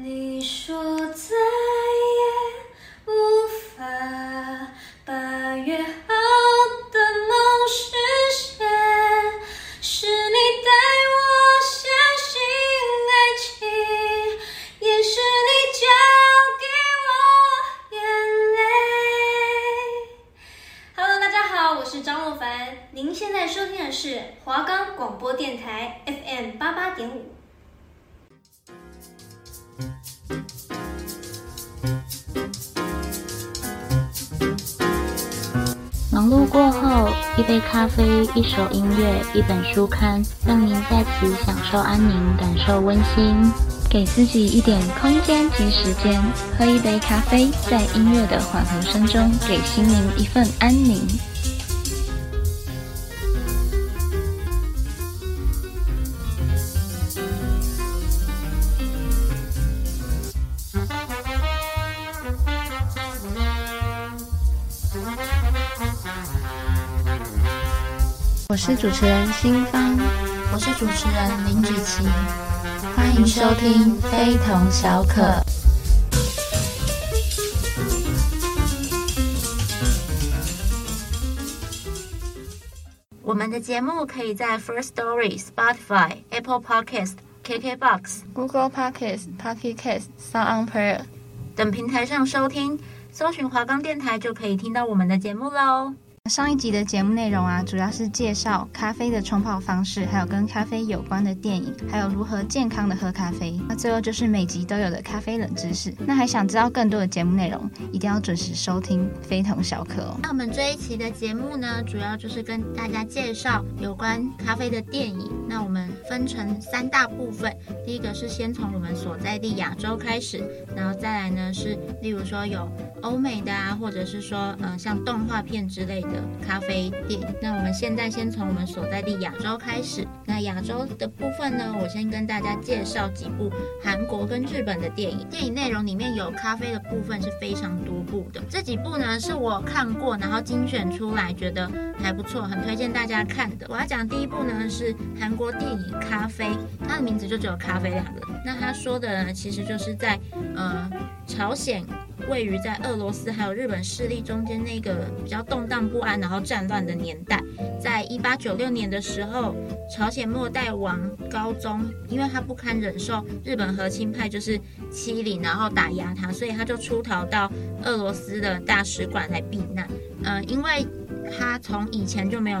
你说一首音乐，一本书刊，让您在此享受安宁，感受温馨。给自己一点空间及时间，喝一杯咖啡，在音乐的缓和声中，给心灵一份安宁。我是主持人新芳，我是主持人林芷琪，欢迎收听非同小可。我们的节目可以在 First Story、Spotify、Apple Podcast、KKBox、Google Podcast、Pocket Cast、Sound On Player 等平台上收听，搜寻华冈电台就可以听到我们的节目喽。上一集的节目内容啊，主要是介绍咖啡的冲泡方式，还有跟咖啡有关的电影，还有如何健康的喝咖啡。那最后就是每集都有的咖啡冷知识。那还想知道更多的节目内容，一定要准时收听，非同小可哦。那我们这一期的节目呢，主要就是跟大家介绍有关咖啡的电影。那我们分成三大部分，第一个是先从我们所在地亚洲开始，然后再来呢是例如说有欧美的啊，或者是说嗯、呃、像动画片之类的。咖啡店，那我们现在先从我们所在地亚洲开始。那亚洲的部分呢，我先跟大家介绍几部韩国跟日本的电影。电影内容里面有咖啡的部分是非常多部的。这几部呢是我看过，然后精选出来，觉得还不错，很推荐大家看的。我要讲第一部呢是韩国电影《咖啡》，它的名字就只有“咖啡”两个。那他说的呢，其实就是在呃朝鲜。位于在俄罗斯还有日本势力中间那个比较动荡不安，然后战乱的年代，在一八九六年的时候，朝鲜末代王高宗，因为他不堪忍受日本和亲派就是欺凌，然后打压他，所以他就出逃到俄俄罗斯的大使馆来避难。嗯、呃，因为他从以前就没有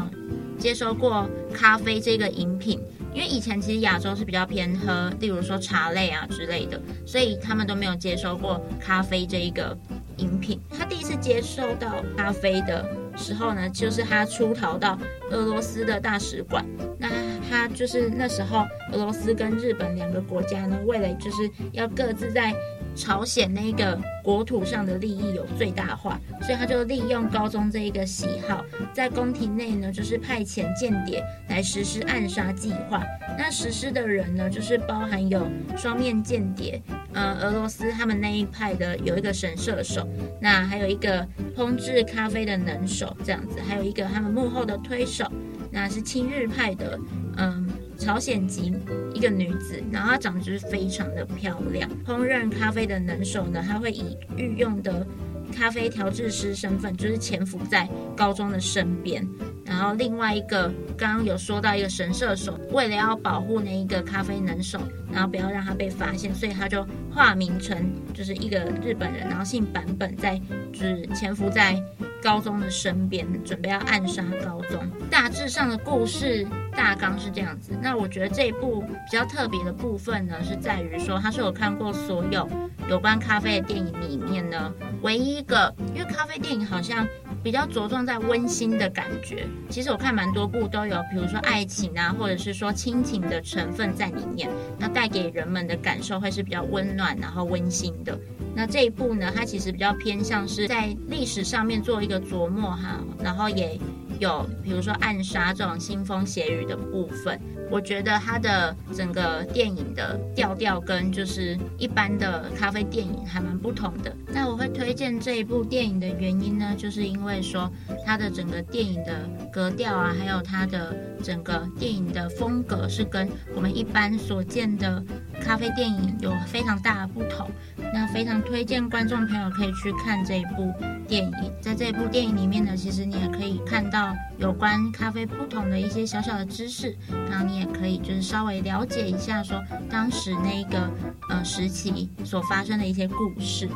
接收过咖啡这个饮品。因为以前其实亚洲是比较偏喝，例如说茶类啊之类的，所以他们都没有接收过咖啡这一个饮品。他第一次接收到咖啡的时候呢，就是他出逃到俄罗斯的大使馆。那他就是那时候俄罗斯跟日本两个国家呢，为了就是要各自在朝鲜那个国土上的利益有最大化，所以他就利用高宗这一个喜好，在宫廷内呢，就是派遣间谍来实施暗杀计划。那实施的人呢，就是包含有双面间谍，呃，俄罗斯他们那一派的有一个神射手，那还有一个烹制咖啡的能手，这样子，还有一个他们幕后的推手，那是亲日派的，嗯。朝鲜籍一个女子，然后她长得就是非常的漂亮。烹饪咖啡的能手呢，她会以御用的咖啡调制师身份，就是潜伏在高中的身边。然后另外一个刚刚有说到一个神射手，为了要保护那一个咖啡能手，然后不要让他被发现，所以他就化名成就是一个日本人，然后姓坂本，在就是潜伏在高中的身边，准备要暗杀高中。大致上的故事大纲是这样子。那我觉得这一部比较特别的部分呢，是在于说它是我看过所有有关咖啡的电影里面呢，唯一一个，因为咖啡电影好像比较着重在温馨的感觉。其实我看蛮多部都有，比如说爱情啊，或者是说亲情的成分在里面，那带给人们的感受会是比较温暖暖然后温馨的。那这一部呢，它其实比较偏向是在历史上面做一个琢磨哈，然后也有比如说暗杀这种腥风血雨的部分。我觉得它的整个电影的调调跟就是一般的咖啡电影还蛮不同的。那我会推荐这一部电影的原因呢，就是因为说它的整个电影的格调啊，还有它的整个电影的风格是跟我们一般所见的咖啡电影有非常大的不同。那非常推荐观众朋友可以去看这一部电影。在这一部电影里面呢，其实你也可以看到有关咖啡不同的一些小小的知识，然后你也可以就是稍微了解一下说当时那个呃时期所发生的一些故事。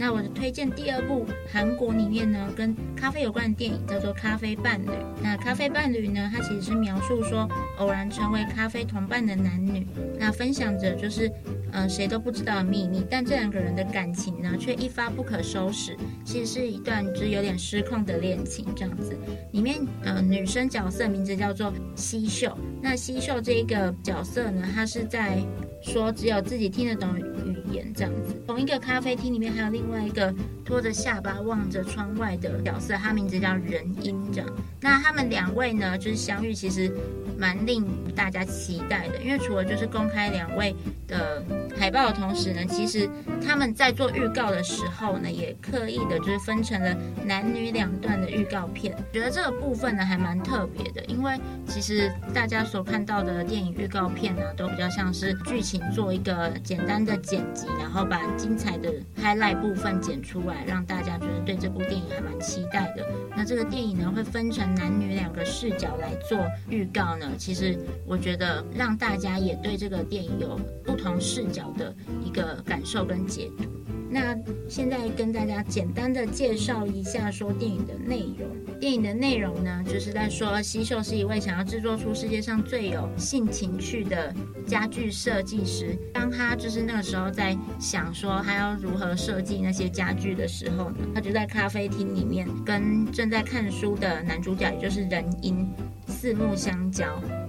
那我的推荐第二部韩国里面呢，跟咖啡有关的电影叫做《咖啡伴侣》。那《咖啡伴侣》呢，它其实是描述说偶然成为咖啡同伴的男女，那分享着就是呃谁都不知道的秘密，但这两个人的感情呢却一发不可收拾。其实是一段就是有点失控的恋情这样子。里面呃女生角色名字叫做熙秀，那熙秀这一个角色呢，她是在。说只有自己听得懂语言这样子。同一个咖啡厅里面还有另另外一个拖着下巴望着窗外的角色，他名字叫仁英这样。那他们两位呢，就是相遇其实蛮令大家期待的，因为除了就是公开两位的海报的同时呢，其实他们在做预告的时候呢，也刻意的就是分成了男女两段的预告片。觉得这个部分呢还蛮特别的，因为其实大家所看到的电影预告片呢，都比较像是剧情。做一个简单的剪辑，然后把精彩的 highlight 部分剪出来，让大家觉得对这部电影还蛮期待的。那这个电影呢，会分成男女两个视角来做预告呢。其实我觉得让大家也对这个电影有不同视角的一个感受跟解读。那现在跟大家简单的介绍一下说电影的内容。电影的内容呢，就是在说西秀是一位想要制作出世界上最有性情趣的家具设计师。当他就是那个时候在想说他要如何设计那些家具的时候呢，他就在咖啡厅里面跟正在看书的男主角，也就是仁英，四目相交。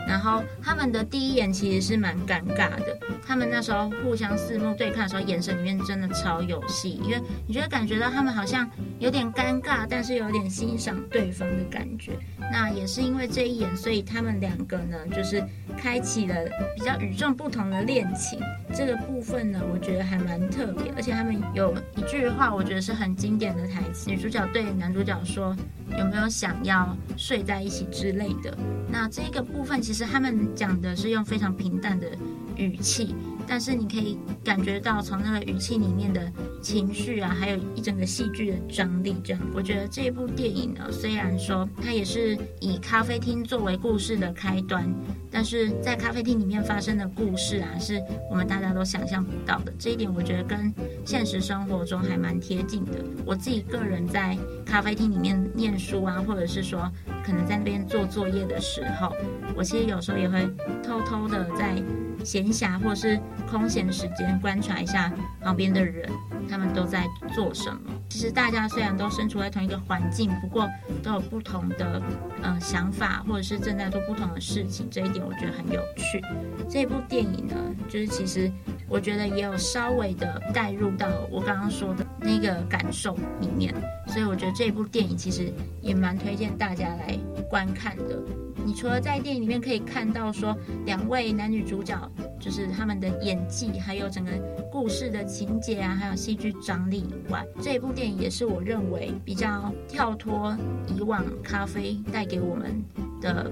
然后他们的第一眼其实是蛮尴尬的，他们那时候互相四目对看的时候，眼神里面真的超有戏，因为你觉得感觉到他们好像有点尴尬，但是有点欣赏对方的感觉。那也是因为这一眼，所以他们两个呢，就是开启了比较与众不同的恋情。这个部分呢，我觉得还蛮特别，而且他们有一句话，我觉得是很经典的台词，女主角对男主角说。有没有想要睡在一起之类的？那这个部分其其实他们讲的是用非常平淡的语气。但是你可以感觉到从那个语气里面的情绪啊，还有一整个戏剧的张力，这样，我觉得这一部电影呢，虽然说它也是以咖啡厅作为故事的开端，但是在咖啡厅里面发生的故事啊，是我们大家都想象不到的。这一点我觉得跟现实生活中还蛮贴近的。我自己个人在咖啡厅里面念书啊，或者是说可能在那边做作业的时候，我其实有时候也会偷偷的在。闲暇或是空闲时间，观察一下旁边的人，他们都在做什么。其实大家虽然都身处在同一个环境，不过都有不同的呃想法，或者是正在做不同的事情。这一点我觉得很有趣。这部电影呢，就是其实我觉得也有稍微的带入到我刚刚说的那个感受里面，所以我觉得这部电影其实也蛮推荐大家来观看的。你除了在电影里面可以看到说两位男女主角就是他们的演技，还有整个故事的情节啊，还有戏剧张力以外，这部电影也是我认为比较跳脱以往咖啡带给我们的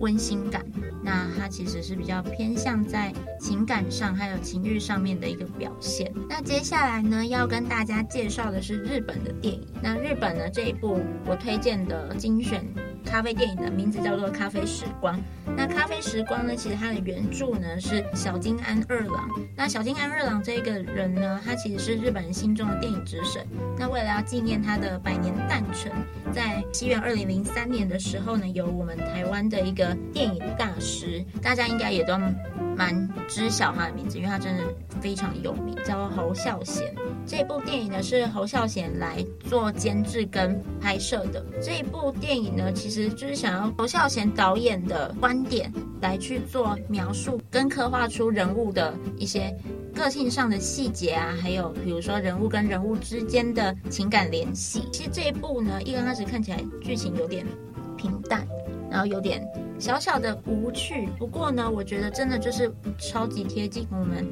温馨感。那它其实是比较偏向在情感上还有情欲上面的一个表现。那接下来呢，要跟大家介绍的是日本的电影。那日本呢，这一部我推荐的精选。咖啡电影的名字叫做《咖啡时光》。那《咖啡时光》呢，其实它的原著呢是小金安二郎。那小金安二郎这个人呢，他其实是日本人心中的电影之神。那为了要纪念他的百年诞辰，在西元二零零三年的时候呢，有我们台湾的一个电影大师，大家应该也都蛮知晓他的名字，因为他真的非常有名，叫侯孝贤。这部电影呢是侯孝贤来做监制跟拍摄的。这部电影呢，其实就是想要侯孝贤导演的观点来去做描述跟刻画出人物的一些个性上的细节啊，还有比如说人物跟人物之间的情感联系。其实这一部呢，一刚开始看起来剧情有点平淡，然后有点。小小的无趣，不过呢，我觉得真的就是超级贴近我们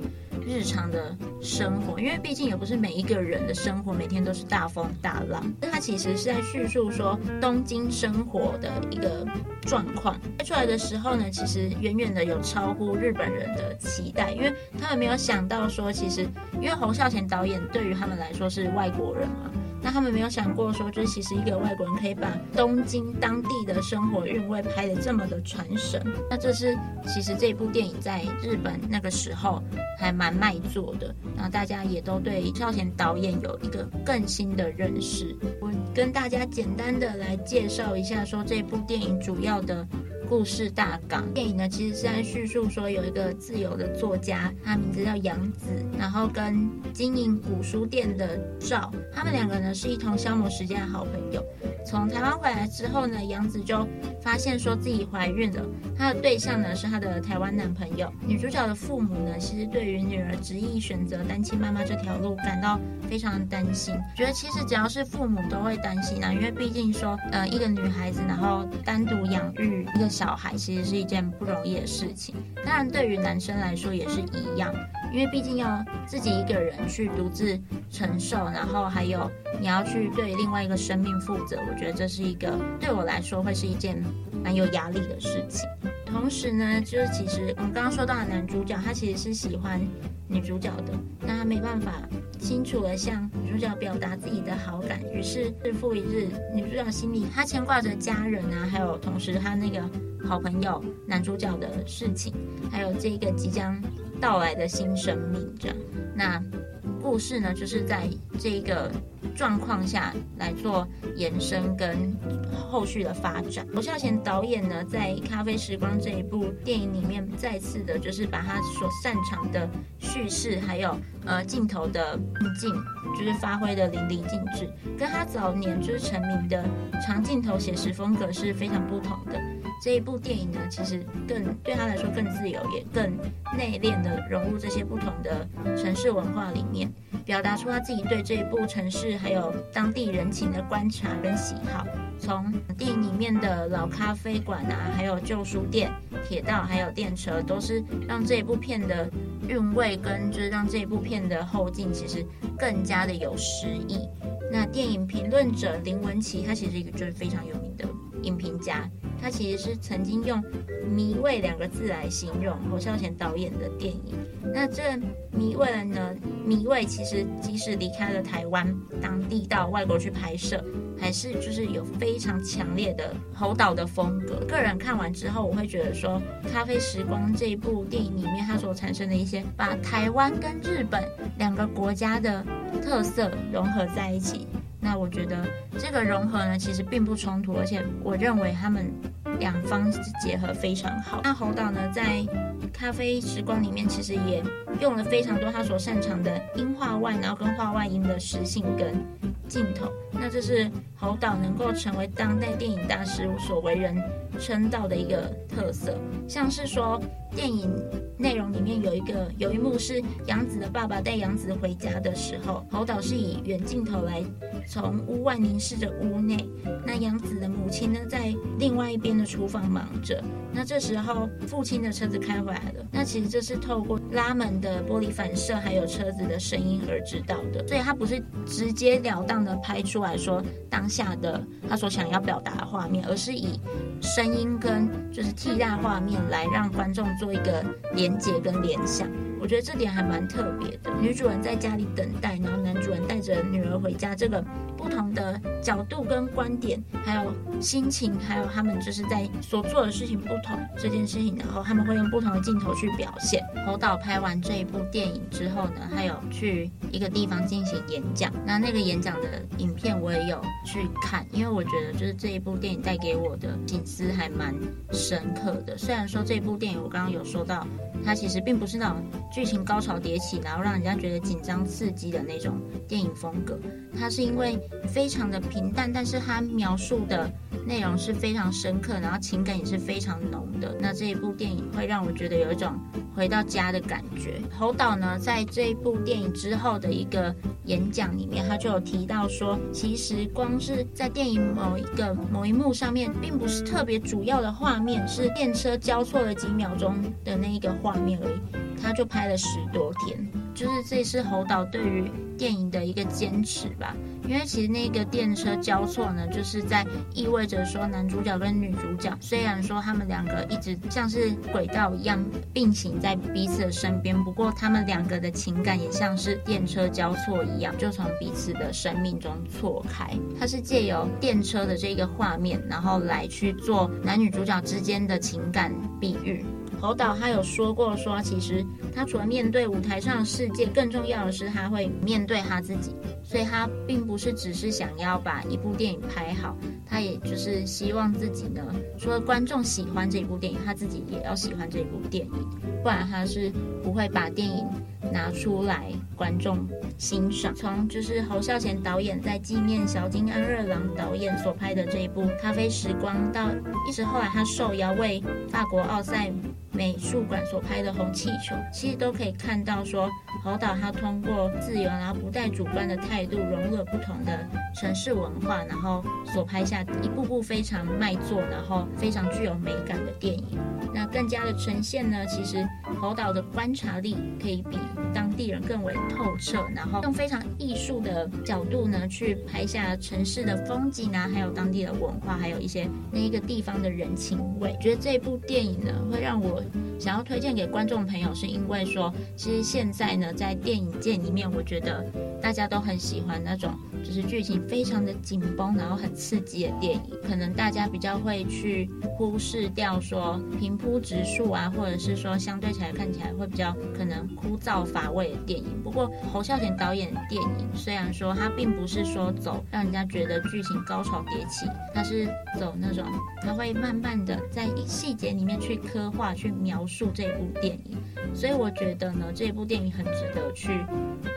日常的生活，因为毕竟也不是每一个人的生活每天都是大风大浪。那他其实是在叙述说东京生活的一个状况。拍出来的时候呢，其实远远的有超乎日本人的期待，因为他们没有想到说，其实因为侯孝贤导演对于他们来说是外国人嘛。那他们没有想过说，就是其实一个外国人可以把东京当地的生活韵味拍得这么的传神。那这是其实这部电影在日本那个时候还蛮卖座的，然后大家也都对孝贤导演有一个更新的认识。我跟大家简单的来介绍一下，说这部电影主要的。故事大纲，电影呢其实是在叙述说有一个自由的作家，他名字叫杨子，然后跟经营古书店的赵，他们两个呢是一同消磨时间的好朋友。从台湾回来之后呢，杨子就发现说自己怀孕了，她的对象呢是她的台湾男朋友。女主角的父母呢，其实对于女儿执意选择单亲妈妈这条路感到非常担心，觉得其实只要是父母都会担心啊，因为毕竟说，呃，一个女孩子然后单独养育一个小孩，其实是一件不容易的事情。当然，对于男生来说也是一样。因为毕竟要自己一个人去独自承受，然后还有你要去对另外一个生命负责，觉得这是一个对我来说会是一件蛮有压力的事情。同时呢，就是其实我们刚刚说到的男主角，他其实是喜欢女主角的，但他没办法清楚地向女主角表达自己的好感，于是日复一日，女主角心里她牵挂着家人啊，还有同时她那个好朋友男主角的事情，还有这个即将。到来的新生命，这样，那故事呢，就是在这个状况下来做延伸跟后续的发展。侯孝贤导演呢，在《咖啡时光》这一部电影里面，再次的就是把他所擅长的叙事，还有呃镜头的运镜，就是发挥的淋漓尽致，跟他早年就是成名的长镜头写实风格是非常不同的。这一部电影呢，其实更对他来说更自由，也更内敛的融入这些不同的城市文化里面，表达出他自己对这一部城市还有当地人情的观察跟喜好。从电影里面的老咖啡馆啊，还有旧书店、铁道还有电车，都是让这一部片的韵味跟就是让这一部片的后劲其实更加的有诗意。那电影评论者林文琪，他其实一个就是非常有名的影评家。他其实是曾经用“迷味”两个字来形容侯孝贤导演的电影。那这“迷味”呢？“迷味”其实即使离开了台湾当地到外国去拍摄，还是就是有非常强烈的侯导的风格。个人看完之后，我会觉得说，《咖啡时光》这部电影里面，它所产生的一些把台湾跟日本两个国家的特色融合在一起。那我觉得这个融合呢，其实并不冲突，而且我认为他们两方结合非常好。那侯导呢，在咖啡时光里面，其实也用了非常多他所擅长的音画外，然后跟画外音的实性跟镜头。那这是侯导能够成为当代电影大师所为人称道的一个特色，像是说。电影内容里面有一个有一幕是杨子的爸爸带杨子回家的时候，侯导是以远镜头来从屋外凝视着屋内。那杨子的母亲呢，在另外一边的厨房忙着。那这时候父亲的车子开回来那其实这是透过拉门的玻璃反射，还有车子的声音而知道的。所以他不是直截了当的拍出来说当下的他所想要表达的画面，而是以声音跟就是替代画面来让观众。做一个连接跟联想，我觉得这点还蛮特别的。女主人在家里等待，然后男主人带着女儿回家，这个不同的角度跟观点，还有心情，还有他们就是在所做的事情不同这件事情，然后他们会用不同的镜头去表现。侯导拍完这一部电影之后呢，还有去一个地方进行演讲，那那个演讲的影片我也有去看，因为我觉得就是这一部电影带给我的省思还蛮深刻的。虽然说这部电影我刚刚有说到，它其实并不是那种剧情高潮迭起，然后让人家觉得紧张刺激的那种电影风格，它是因为非常的平淡，但是它描述的内容是非常深刻，然后情感也是非常浓的。那这一部电影会让我觉得有一种回到家的感觉。侯导呢，在这一部电影之后的一个演讲里面，他就有提到说，其实光是在电影某一个某一幕上面，并不是特别主要的画面，是电车交错了几秒钟的那一个画面而已。他就拍了十多天，就是这是侯导对于电影的一个坚持吧。因为其实那个电车交错呢，就是在意味着说男主角跟女主角虽然说他们两个一直像是轨道一样并行在彼此的身边，不过他们两个的情感也像是电车交错一样，就从彼此的生命中错开。它是借由电车的这个画面，然后来去做男女主角之间的情感比喻。侯导他有说过说，其实他除了面对舞台上的世界，更重要的是他会面对他自己，所以他并不是只是想要把一部电影拍好，他也就是希望自己呢，除了观众喜欢这部电影，他自己也要喜欢这部电影，不然他是不会把电影拿出来观众欣赏。从就是侯孝贤导演在纪念小津安二郎导演所拍的这一部《咖啡时光》，到一直后来他受邀为法国奥赛。美术馆所拍的红气球，其实都可以看到说，侯导他通过自由然后不带主观的态度，融入了不同的城市文化，然后所拍下一部部非常卖座，然后非常具有美感的电影。那更加的呈现呢，其实侯导的观察力可以比当地人更为透彻，然后用非常艺术的角度呢去拍下城市的风景啊，还有当地的文化，还有一些那一个地方的人情味。觉得这部电影呢，会让我。想要推荐给观众朋友，是因为说，其实现在呢，在电影界里面，我觉得大家都很喜欢那种，就是剧情非常的紧绷，然后很刺激的电影。可能大家比较会去忽视掉说平铺直述啊，或者是说相对起来看起来会比较可能枯燥乏味的电影。不过侯孝贤导演的电影，虽然说他并不是说走让人家觉得剧情高潮迭起，他是走那种他会慢慢的在细节里面去刻画去。描述这部电影，所以我觉得呢，这部电影很值得去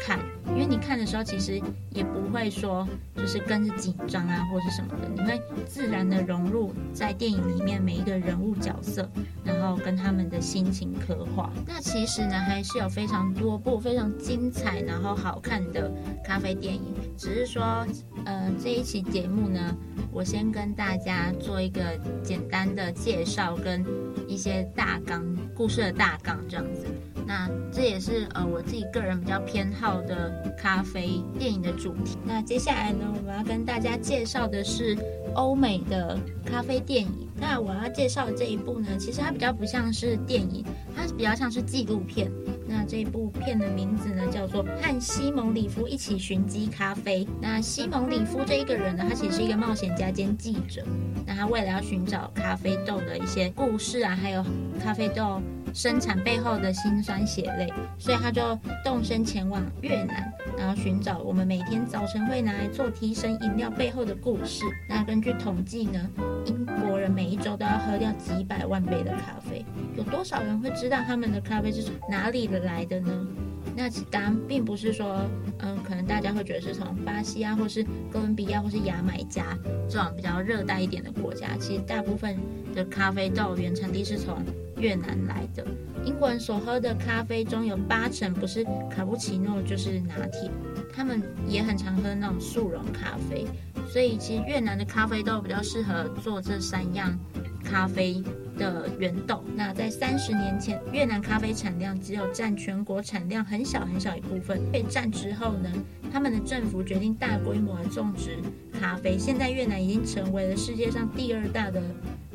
看，因为你看的时候，其实也不会说就是跟着紧张啊，或是什么的，你会自然的融入在电影里面每一个人物角色，然后跟他们的心情刻画。那其实呢，还是有非常多部非常精彩然后好看的咖啡电影，只是说，呃，这一期节目呢，我先跟大家做一个简单的介绍跟一些大纲故事的大纲这样子，那这也是呃我自己个人比较偏好的咖啡电影的主题。那接下来呢，我们要跟大家介绍的是欧美的咖啡电影。那我要介绍的这一部呢，其实它比较不像是电影，它比较像是纪录片。那这一部片的名字呢，叫做《和西蒙·里夫一起寻机咖啡》。那西蒙·里夫这一个人呢，他其实是一个冒险家兼记者。那他为了要寻找咖啡豆的一些故事啊，还有咖啡豆生产背后的辛酸血泪，所以他就动身前往越南，然后寻找我们每天早晨会拿来做提神饮料背后的故事。那根据统计呢，英国人每一周都要喝掉几百万杯的咖啡，有多少人会知道他们的咖啡是从哪里的？来的呢？那当然并不是说，嗯，可能大家会觉得是从巴西啊，或是哥伦比亚，或是牙买加这种比较热带一点的国家。其实大部分的咖啡豆原产地是从越南来的。英国人所喝的咖啡中有八成不是卡布奇诺就是拿铁，他们也很常喝那种速溶咖啡。所以其实越南的咖啡豆比较适合做这三样咖啡的原豆。那在三十年前，越南咖啡产量只有占全国产量很小很小一部分。被占之后呢，他们的政府决定大规模的种植咖啡。现在越南已经成为了世界上第二大的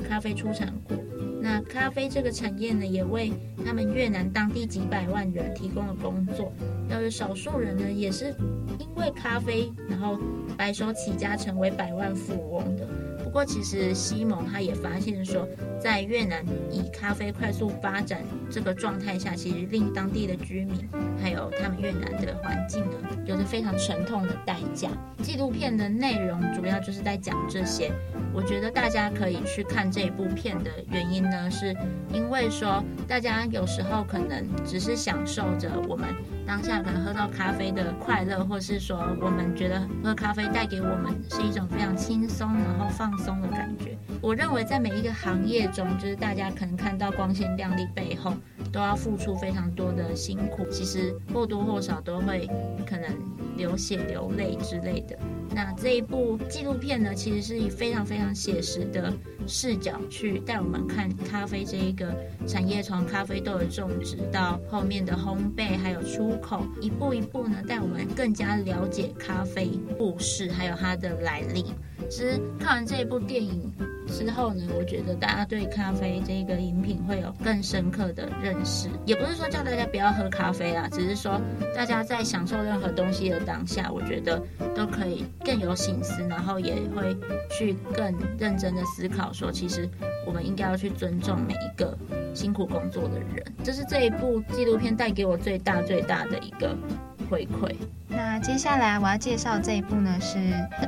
咖啡出产国。那咖啡这个产业呢，也为他们越南当地几百万人提供了工作。要是少数人呢，也是因为咖啡，然后白手起家成为百万富翁的。不过，其实西蒙他也发现说，在越南以咖啡快速发展这个状态下，其实令当地的居民还有他们越南的环境呢，有着非常沉痛的代价。纪录片的内容主要就是在讲这些。我觉得大家可以去看这部片的原因呢，是因为说大家有时候可能只是享受着我们当下可能喝到咖啡的快乐，或是说我们觉得喝咖啡带给我们是一种非常轻松然后放松的感觉。我认为在每一个行业中，就是大家可能看到光鲜亮丽背后，都要付出非常多的辛苦，其实或多或少都会可能。流血流泪之类的。那这一部纪录片呢，其实是以非常非常写实的视角去带我们看咖啡这一个产业，从咖啡豆的种植到后面的烘焙，还有出口，一步一步呢带我们更加了解咖啡故事，还有它的来历。其实看完这一部电影之后呢，我觉得大家对咖啡这个饮品会有更深刻的认识。也不是说叫大家不要喝咖啡啊，只是说大家在享受任何东西的当下，我觉得都可以更有省思，然后也会去更认真的思考，说其实我们应该要去尊重每一个辛苦工作的人。这是这一部纪录片带给我最大最大的一个回馈。那接下来我要介绍这一部呢，是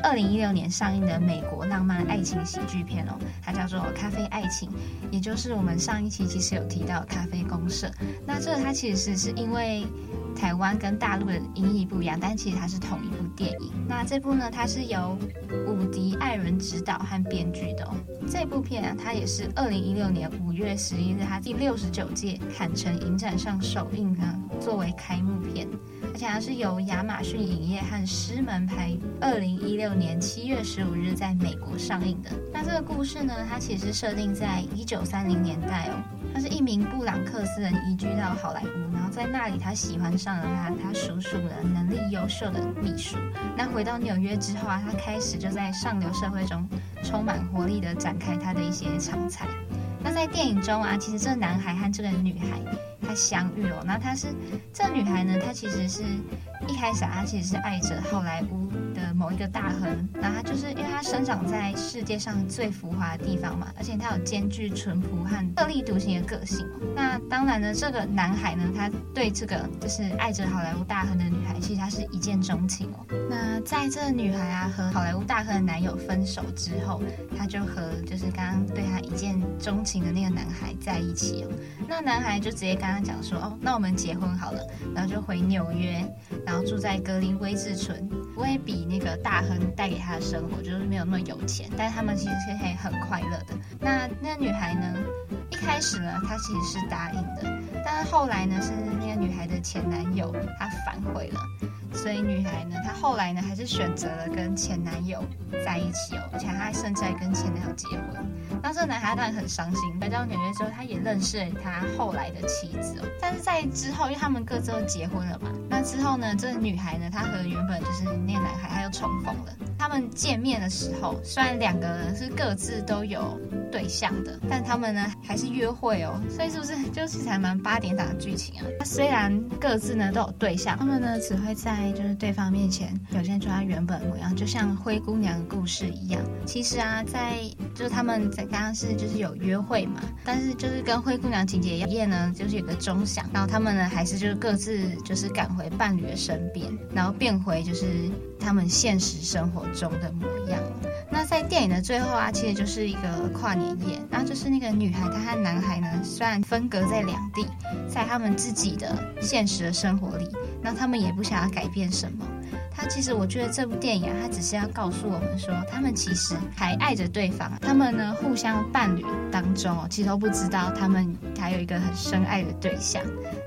二零一六年上映的美国浪漫爱情喜剧片哦，它叫做《咖啡爱情》，也就是我们上一期其实有提到咖啡公社。那这它其实是因为台湾跟大陆的音译不一样，但其实它是同一部电影。那这部呢，它是由伍迪·艾伦执导和编剧的哦。这部片啊，它也是二零一六年五月十一日，它第六十九届坎城影展上首映呢，作为开幕片。而且它是由亚马逊影业和狮门拍，二零一六年七月十五日在美国上映的。那这个故事呢，它其实设定在一九三零年代哦。他是一名布朗克斯人，移居到好莱坞，然后在那里他喜欢上了他他叔叔的能力优秀的秘书。那回到纽约之后啊，他开始就在上流社会中充满活力的展开他的一些长才。那在电影中啊，其实这个男孩和这个女孩他相遇哦。那他是这个女孩呢，她其实是一开始啊，她其实是爱着好莱坞某一个大亨。那他就是因为他生长在世界上最浮华的地方嘛，而且他有兼具淳朴和特立独行的个性。那当然呢，这个男孩呢，他对这个就是爱着好莱坞大亨的女孩，其实他是一见钟情哦。那在这个女孩啊和好莱坞大亨的男友分手之后，他就和就是刚刚对他一见钟情。的那个男孩在一起哦，那男孩就直接跟他讲说哦，那我们结婚好了，然后就回纽约，然后住在格林威治村，不会比那个大亨带给他的生活就是没有那么有钱，但是他们其实是可以很快乐的。那那个女孩呢，一开始呢，她其实是答应的，但是后来呢，是那个女孩的前男友他反悔了。所以女孩呢，她后来呢还是选择了跟前男友在一起哦，而且她甚至还跟前男友结婚。当这个男孩当然很伤心，来到纽约之后，他也认识了他后来的妻子。但是在之后，因为他们各自都结婚了嘛，那之后呢，这个女孩呢，她和原本就是那个男孩，她又重逢了。他们见面的时候，虽然两个人是各自都有对象的，但他们呢还是约会哦。所以是不是就其实还蛮八点档的剧情啊？他虽然各自呢都有对象，他们呢只会在就是对方面前表现出他原本模样，就像灰姑娘的故事一样。其实啊，在就是他们在刚刚是就是有约会嘛，但是就是跟灰姑娘情节一样呢，就是有个钟响，然后他们呢还是就是各自就是赶回伴侣的身边，然后变回就是。他们现实生活中的模样。那在电影的最后啊，其实就是一个跨年夜。然后就是那个女孩，她和男孩呢，虽然分隔在两地，在他们自己的现实的生活里，那他们也不想要改变什么。他其实，我觉得这部电影啊，他只是要告诉我们说，他们其实还爱着对方。他们呢，互相伴侣当中哦，其实都不知道他们还有一个很深爱的对象。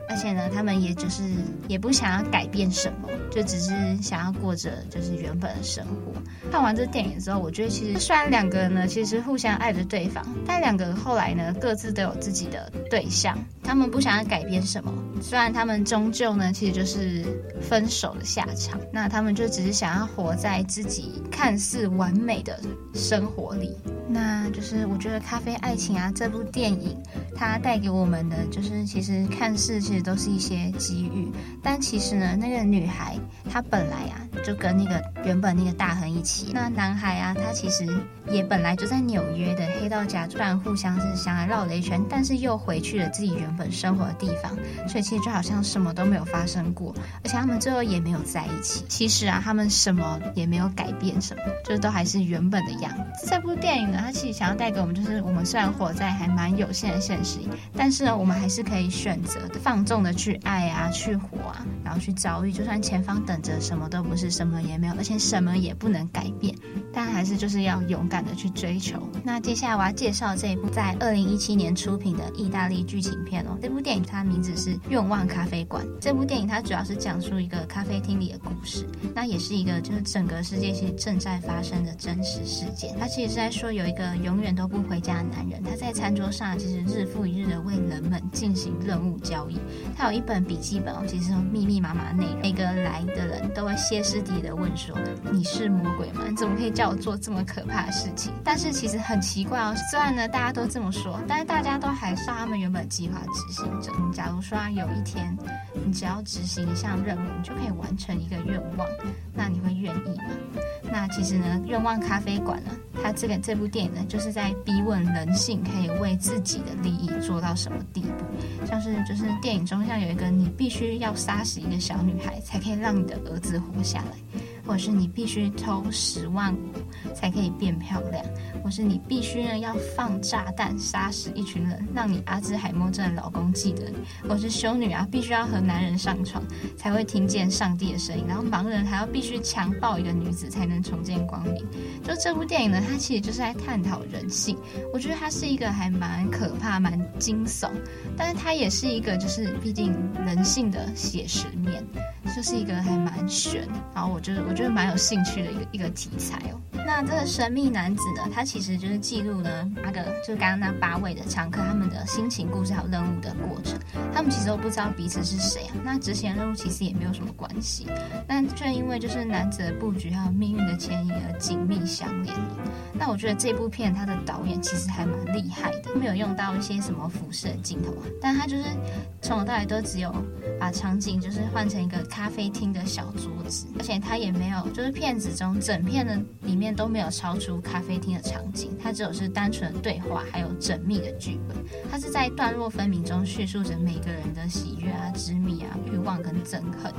而且呢，他们也就是也不想要改变什么，就只是想要过着就是原本的生活。看完这电影之后，我觉得其实虽然两个人呢，其实互相爱着对方，但两个后来呢，各自都有自己的对象。他们不想要改变什么，虽然他们终究呢，其实就是分手的下场。那他他们就只是想要活在自己看似完美的生活里。那就是我觉得《咖啡爱情》啊，这部电影它带给我们的就是，其实看似其实都是一些机遇，但其实呢，那个女孩她本来啊就跟那个原本那个大亨一起，那男孩啊他其实也本来就在纽约的黑道家，虽然互相是相爱绕了一圈，但是又回去了自己原本生活的地方，所以其实就好像什么都没有发生过，而且他们最后也没有在一起。其实啊，他们什么也没有改变，什么就是都还是原本的样子。这部电影呢，他其实想要带给我们，就是我们虽然活在还蛮有限的现实，但是呢，我们还是可以选择放纵的去爱啊，去活啊。然后去遭遇，就算前方等着什么都不是，什么也没有，而且什么也不能改变，但还是就是要勇敢的去追求。那接下来我要介绍这一部在二零一七年出品的意大利剧情片哦。这部电影它名字是《愿望咖啡馆》。这部电影它主要是讲述一个咖啡厅里的故事，那也是一个就是整个世界其实正在发生的真实事件。它其实是在说有一个永远都不回家的男人，他在餐桌上其实日复一日的为人们进行任务交易。他有一本笔记本哦，其实密密麻麻的内容，每个来的人都会歇斯底里的问说：“你是魔鬼吗？你怎么可以叫我做这么可怕的事情？”但是其实很奇怪哦，虽然呢大家都这么说，但是大家都还是他们原本计划执行着。假如说有一天，你只要执行一项任务，你就可以完成一个愿望，那你会愿意吗？那其实呢，愿望咖啡馆呢，它这个这部电影呢，就是在逼问人性可以为自己的利益做到什么地步，像是就是电影中像有一个你必须要杀死一个小女孩，才可以让你的儿子活下来。或者是你必须偷十万股才可以变漂亮，或是你必须呢要放炸弹杀死一群人，让你阿兹海默症的老公记得你，或是修女啊必须要和男人上床才会听见上帝的声音，然后盲人还要必须强暴一个女子才能重见光明。就这部电影呢，它其实就是在探讨人性，我觉得它是一个还蛮可怕、蛮惊悚，但是它也是一个就是毕竟人性的写实面。就是一个还蛮悬，然后我就是我就是蛮有兴趣的一个一个题材哦。那这个神秘男子呢，他其实就是记录了八个，就是刚刚那八位的常客他们的心情故事还有任务的过程。他们其实都不知道彼此是谁啊。那执行任务其实也没有什么关系，但却因为就是男子的布局还有命运的牵引而紧密相连。那我觉得这部片他的导演其实还蛮厉害的，没有用到一些什么辐射镜头啊，但他就是从头到尾都只有把场景就是换成一个。咖啡厅的小桌子，而且他也没有，就是片子中整片的里面都没有超出咖啡厅的场景，它只有是单纯的对话，还有缜密的剧本。它是在段落分明中叙述着每个人的喜悦啊、执迷啊、欲望跟憎恨，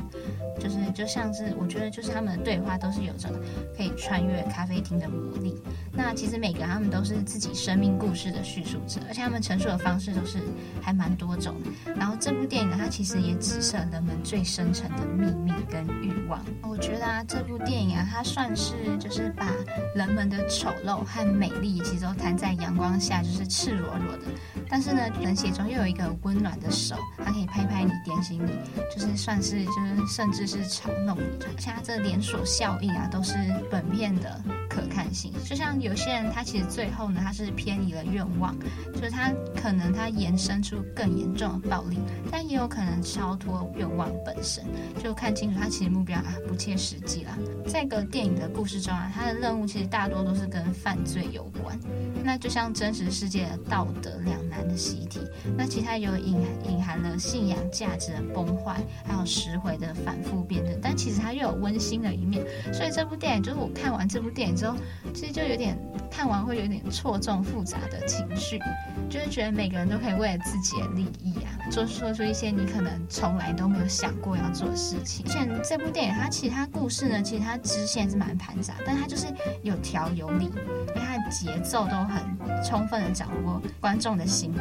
就是就像是我觉得就是他们的对话都是有着可以穿越咖啡厅的魔力。那其实每个他们都是自己生命故事的叙述者，而且他们陈述的方式都是还蛮多种。然后这部电影呢，它其实也指涉人们最深沉的秘密跟欲望。我觉得啊，这部电影啊，它算是就是把人们的丑陋和美丽，其实都摊在阳光下，就是赤裸裸的。但是呢，人血中又有一个温暖的手，它可以拍拍你、点醒你，就是算是就是甚至是嘲弄你。而且它这连锁效应啊，都是本片的可看性。就像有些人，他其实最后呢，他是偏离了愿望，就是他可能他延伸出更严重的暴力，但也有可能超脱愿望本身。就看清楚他其实目标啊不切实际啦。这个电影的故事中啊，他的乐任务其实大多都是跟犯罪有关。那就像真实世界的道德两难的习题，那其他有隐隐含了信仰价值的崩坏，还有拾回的反复辩证。但其实它又有温馨的一面。所以这部电影就是我看完这部电影之后，其实就有点看完会有点错综复杂的情绪，就是觉得每个人都可以为了自己的利益啊，做说出一些你可能从来都没有想过要做的事情。而且这部电影它其他故事呢，其实它支线是蛮繁杂，但它就是有条有理，因为它的节奏都很充分的掌握观众的心理。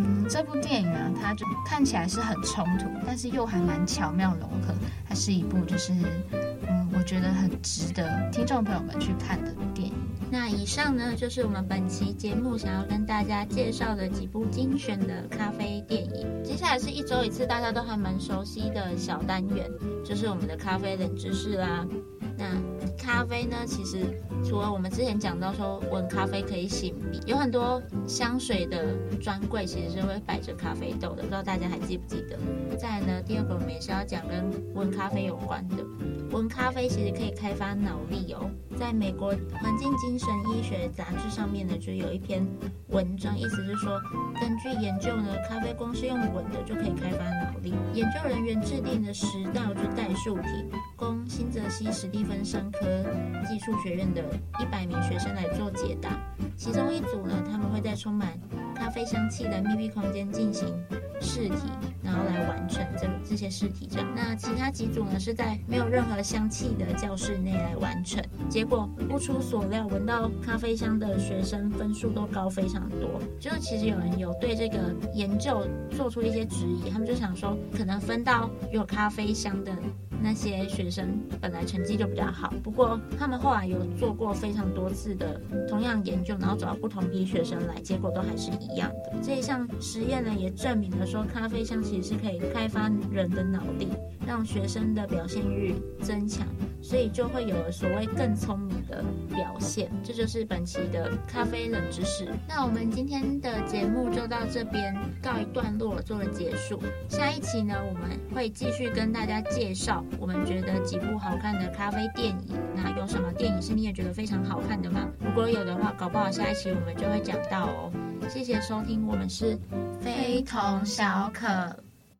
嗯，这部电影呢，它就看起来是很冲突，但是又还蛮巧妙融合。它是一部就是嗯，我觉得很值得听众朋友们去看的电影。那以上呢，就是我们本期节目想要跟大家介绍的几部精选的咖啡电影。接下来是一周一次，大家都还蛮熟悉的小单元，就是我们的咖啡冷知识啦。那咖啡呢，其实除了我们之前讲到说闻咖啡可以醒鼻，有很多香水的专柜其实是会摆着咖啡豆的，不知道大家还记不记得？再来呢，第二个我们也是要讲跟闻咖啡有关的。闻咖啡其实可以开发脑力哦。在美国环境精神医学杂志上面呢，就有一篇文章，意思是说，根据研究呢，咖啡光是用闻的就可以开发脑力。研究人员制定的十道就代数题，供新泽西史蒂芬商科技术学院的一百名学生来做解答。其中一组呢，他们会在充满咖啡香气的密闭空间进行试题。然后来完成这这些试题这样。那其他几组呢是在没有任何香气的教室内来完成，结果不出所料，闻到咖啡香的学生分数都高非常多。就是其实有人有对这个研究做出一些质疑，他们就想说，可能分到有咖啡香的。那些学生本来成绩就比较好，不过他们后来有做过非常多次的同样研究，然后找到不同批学生来，结果都还是一样的。这一项实验呢，也证明了说咖啡香其实是可以开发人的脑力，让学生的表现欲增强，所以就会有了所谓更聪明的表现。这就是本期的咖啡冷知识。那我们今天的节目就到这边告一段落，做了结束。下一期呢，我们会继续跟大家介绍。我们觉得几部好看的咖啡电影，那有什么电影是你也觉得非常好看的吗？如果有的话，搞不好下一期我们就会讲到哦。谢谢收听，我们是非同小可。